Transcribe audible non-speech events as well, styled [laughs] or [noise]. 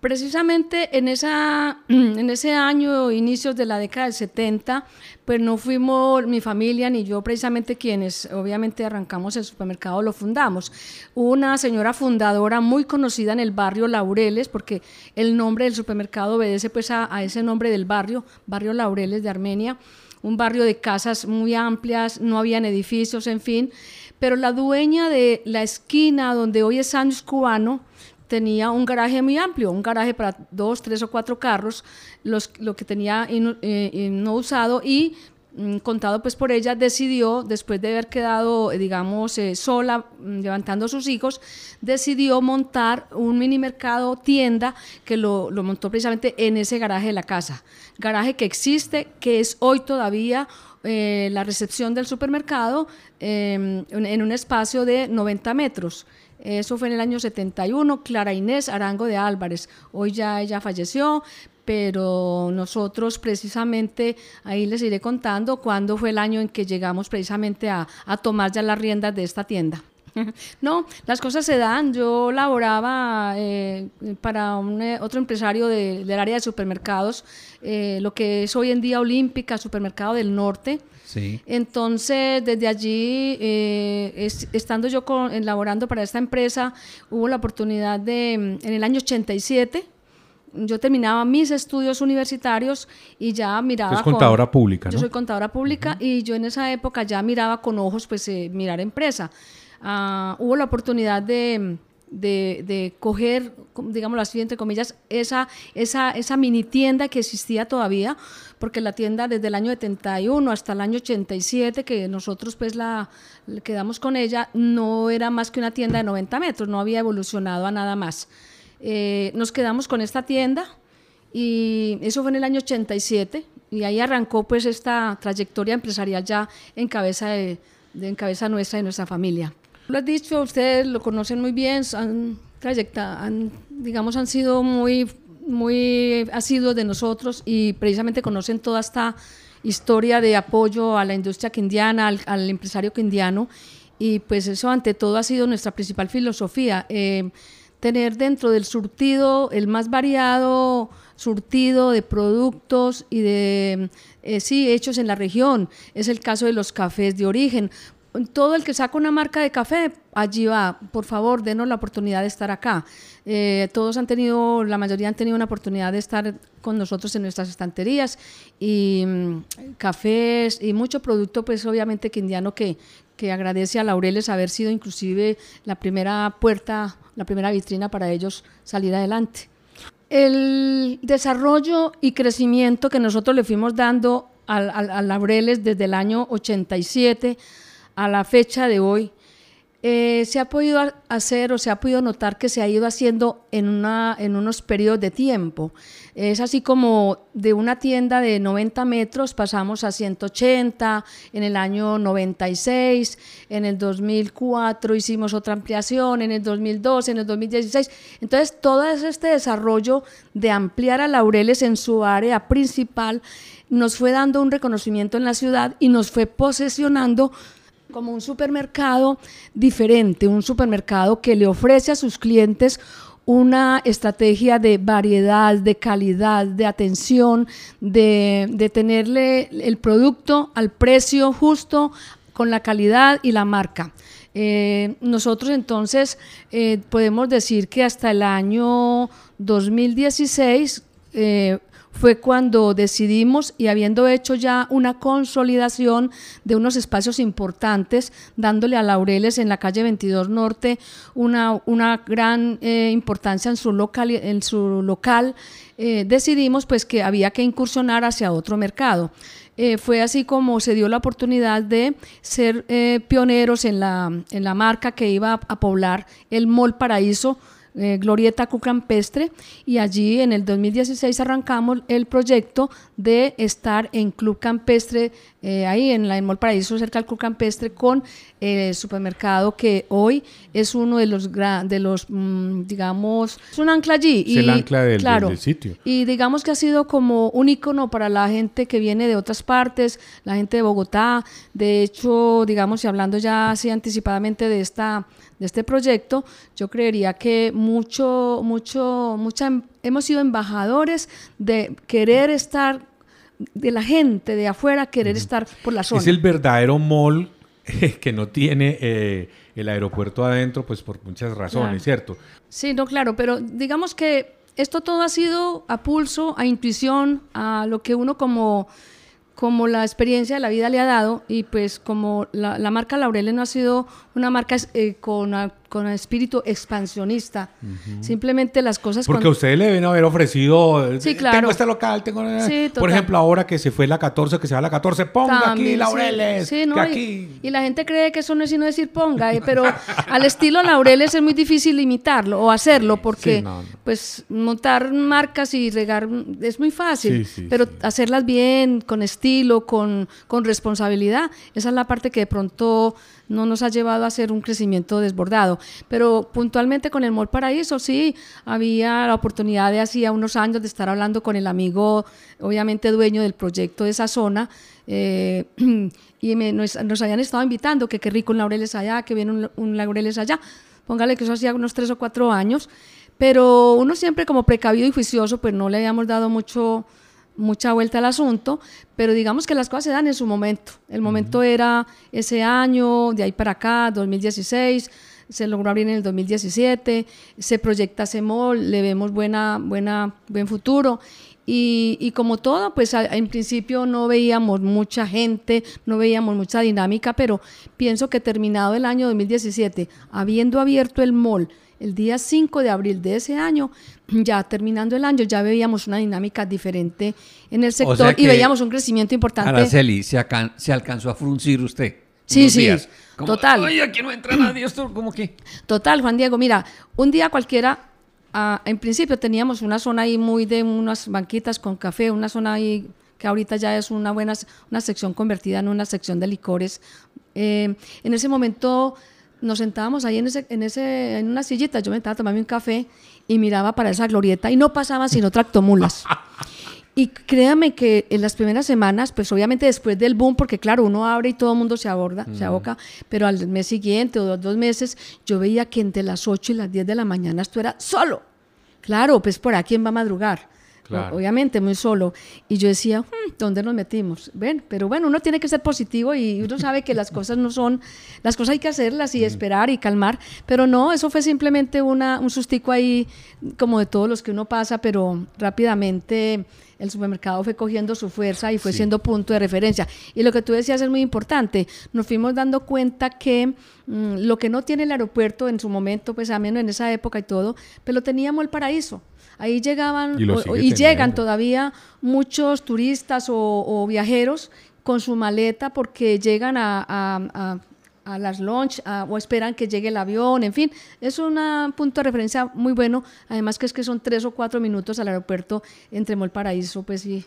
Precisamente en, esa, [clears throat] en ese año, inicios de la década del 70, pues no fuimos mi familia ni yo precisamente quienes obviamente arrancamos el supermercado, lo fundamos. Una señora fundadora muy conocida en el barrio Laureles, porque el nombre del supermercado obedece pues a, a ese nombre del barrio, barrio Laureles de Armenia, un barrio de casas muy amplias, no habían edificios, en fin, pero la dueña de la esquina donde hoy es Sánchez Cubano, tenía un garaje muy amplio, un garaje para dos, tres o cuatro carros, los, lo que tenía eh, no usado y mm, contado pues por ella, decidió, después de haber quedado, eh, digamos, eh, sola, mm, levantando a sus hijos, decidió montar un mini mercado tienda que lo, lo, montó precisamente en ese garaje de la casa. Garaje que existe, que es hoy todavía la recepción del supermercado em, en un espacio de 90 metros. Eso fue en el año 71, Clara Inés Arango de Álvarez. Hoy ya ella falleció, pero nosotros precisamente, ahí les iré contando cuándo fue el año en que llegamos precisamente a, tomar ya las riendas de esta tienda. [laughs] No, las cosas se dan. Yo laboraba eh, para eh, otro empresario del área de supermercados, eh, lo que es hoy en día Olímpica, Supermercado del Norte. Entonces, desde allí, eh, estando yo con, elaborando para esta empresa, hubo la oportunidad de, en el año 87, yo terminaba mis estudios universitarios y ya miraba... Es contadora pública, ¿no? Yo soy contadora pública y yo en esa época ya miraba con ojos, pues, eh, mirar empresa. Ah, hubo la oportunidad de, de, de, coger, digamos así, entre comillas, esa, esa, esa mini tienda que existía todavía, porque la tienda desde el año 71 hasta el año 87, que nosotros pues la quedamos con ella, no era más que una tienda de 90 metros, no había evolucionado a nada más. Eh, nos quedamos con esta tienda y eso fue en el año 87 y ahí arrancó pues esta trayectoria empresarial ya en cabeza, de, en cabeza nuestra y nuestra familia. Lo has dicho, ustedes lo conocen muy bien, han, han, digamos, han sido muy muy asiduos de nosotros y precisamente conocen toda esta historia de apoyo a la industria quindiana, al, empresario quindiano, y pues eso ante todo ha sido nuestra principal filosofía, eh, tener dentro del surtido el más variado surtido de productos y de, eh, sí, hechos en la región. Es el caso de los cafés de origen todo el que saca una marca de café, allí va, por favor, denos la oportunidad de estar acá. Eh, todos han tenido, la mayoría han tenido una oportunidad de estar con nosotros en nuestras estanterías y mm, cafés y mucho producto, pues obviamente quindiano que, que agradece a Laureles haber sido inclusive la primera puerta, la primera vitrina para ellos salir adelante. El desarrollo y crecimiento que nosotros le fuimos dando a, a Laureles desde el año 87 a la fecha de hoy, eh, se ha podido hacer o se ha podido notar que se ha ido haciendo en, una, en unos periodos de tiempo. Es así como de una tienda de 90 metros pasamos a 180 en el año 96, en el 2004 hicimos otra ampliación, en el 2012, en el 2016. Entonces, todo este desarrollo de ampliar a Laureles en su área principal nos fue dando un reconocimiento en la ciudad y nos fue posesionando como un supermercado diferente, un supermercado que le ofrece a sus clientes una estrategia de variedad, de calidad, de atención, de, tenerle el producto al precio justo, con la calidad y la marca. Eh, nosotros entonces eh, podemos decir que hasta el año 2016 fue cuando decidimos y habiendo hecho ya una consolidación de unos espacios importantes, dándole a Laureles en la calle 22 Norte una, una gran eh, importancia en su local, eh, decidimos pues que había que incursionar hacia otro mercado. Eh, fue así como se dio la oportunidad de ser pioneros en la, en la marca que iba a poblar el Mall Paraíso, eh, Glorieta Cucampestre y allí en el 2016 arrancamos el proyecto de estar en Club Campestre, eh, ahí en la en Mall Paraíso, cerca del Club Campestre, con el supermercado que hoy es uno de los, de los mm, digamos, es un ancla allí. Es el ancla del, sitio. Y digamos que ha sido como un icono para la gente que viene de otras partes, la gente de Bogotá. De hecho, digamos, y hablando ya así anticipadamente de esta de este proyecto, yo creería que mucho, mucho, mucha, hemos sido embajadores de querer estar, de la gente de afuera, querer estar por la zona. Es el verdadero mall que no tiene eh, el aeropuerto adentro, pues por muchas razones, ¿cierto? Sí, no, claro, pero digamos que esto todo ha sido a pulso, a intuición, a lo que uno como como la experiencia de la vida le ha dado y pues como la, marca Laurel no ha sido una marca eh, con, con espíritu expansionista. Simplemente las cosas... Porque a ustedes le deben haber ofrecido... Sí, claro. Tengo este local, tengo... por ejemplo, ahora que se fue la 14, que se va la 14, ponga aquí Laureles. Sí, no, aquí... Y, la gente cree que eso no es sino decir ponga, eh, pero [laughs] al estilo Laureles es muy difícil imitarlo o hacerlo porque pues montar marcas y regar es muy fácil, pero hacerlas bien, con estilo, con, con responsabilidad, esa es la parte que de pronto no nos ha llevado a hacer un crecimiento desbordado. Pero puntualmente con el Mall Paraíso, sí, había la oportunidad de hacía unos años de estar hablando con el amigo, obviamente dueño del proyecto de esa zona, eh, [clears throat] y nos, habían estado invitando, que qué rico un laureles allá, que viene un, un laureles allá. Póngale que eso hacía unos tres o cuatro años, pero uno siempre como precavido y juicioso, pues no le habíamos dado mucho mucha vuelta al asunto, pero digamos que las cosas se dan en su momento. El momento era ese año, de ahí para acá, 2016, se logró abrir en el 2017, se proyecta CEMOL, le vemos buena, buena, buen futuro. Y, como todo, pues en principio no veíamos mucha gente, no veíamos mucha dinámica, pero pienso que terminado el año 2017, habiendo abierto el mall, el día 5 de abril de ese año, [clears throat] ya terminando el año, ya veíamos una dinámica diferente en el sector y veíamos un crecimiento importante. Araceli, ¿se, se alcanzó a fruncir usted? Sí, sí, total. Oye, aquí no entra nadie, esto como que... Total, Juan Diego, mira, un día cualquiera, ah, en principio teníamos una zona ahí muy de unas banquitas con café, una zona ahí que ahorita ya es una buena, una sección convertida en una sección de licores. Eh, en ese momento nos sentábamos ahí en, ese, en, ese, en una sillita, yo me estaba tomando un café y miraba para esa glorieta y no pasaban sino tractomulas. [laughs] Y créame que en las primeras semanas, pues obviamente después del boom, porque claro, uno abre y todo el mundo se aborda, se aboca, pero al mes siguiente o dos, dos meses, yo veía que entre las 8 y las 10 de la mañana esto era solo. Claro, pues por aquí quién va a madrugar obviamente muy solo. Y yo decía, hmm, ¿dónde nos metimos? Ven, pero bueno, uno tiene que ser positivo y uno sabe que las cosas no son, las cosas hay que hacerlas y esperar y calmar, pero no, eso fue simplemente una, un sustico ahí como de todos los que uno pasa, pero rápidamente el supermercado fue cogiendo su fuerza y fue siendo punto de referencia. Y lo que tú decías es muy importante. Nos fuimos dando cuenta que mm, lo que no tiene el aeropuerto en su momento, pues a menos en esa época y todo, pero lo teníamos el paraíso. Ahí llegaban y, llegan todavía muchos turistas o, viajeros con su maleta porque llegan a, las launch o esperan que llegue el avión, en fin, es un punto de referencia muy bueno, además que es que son tres o cuatro minutos al aeropuerto entre Paraíso pues y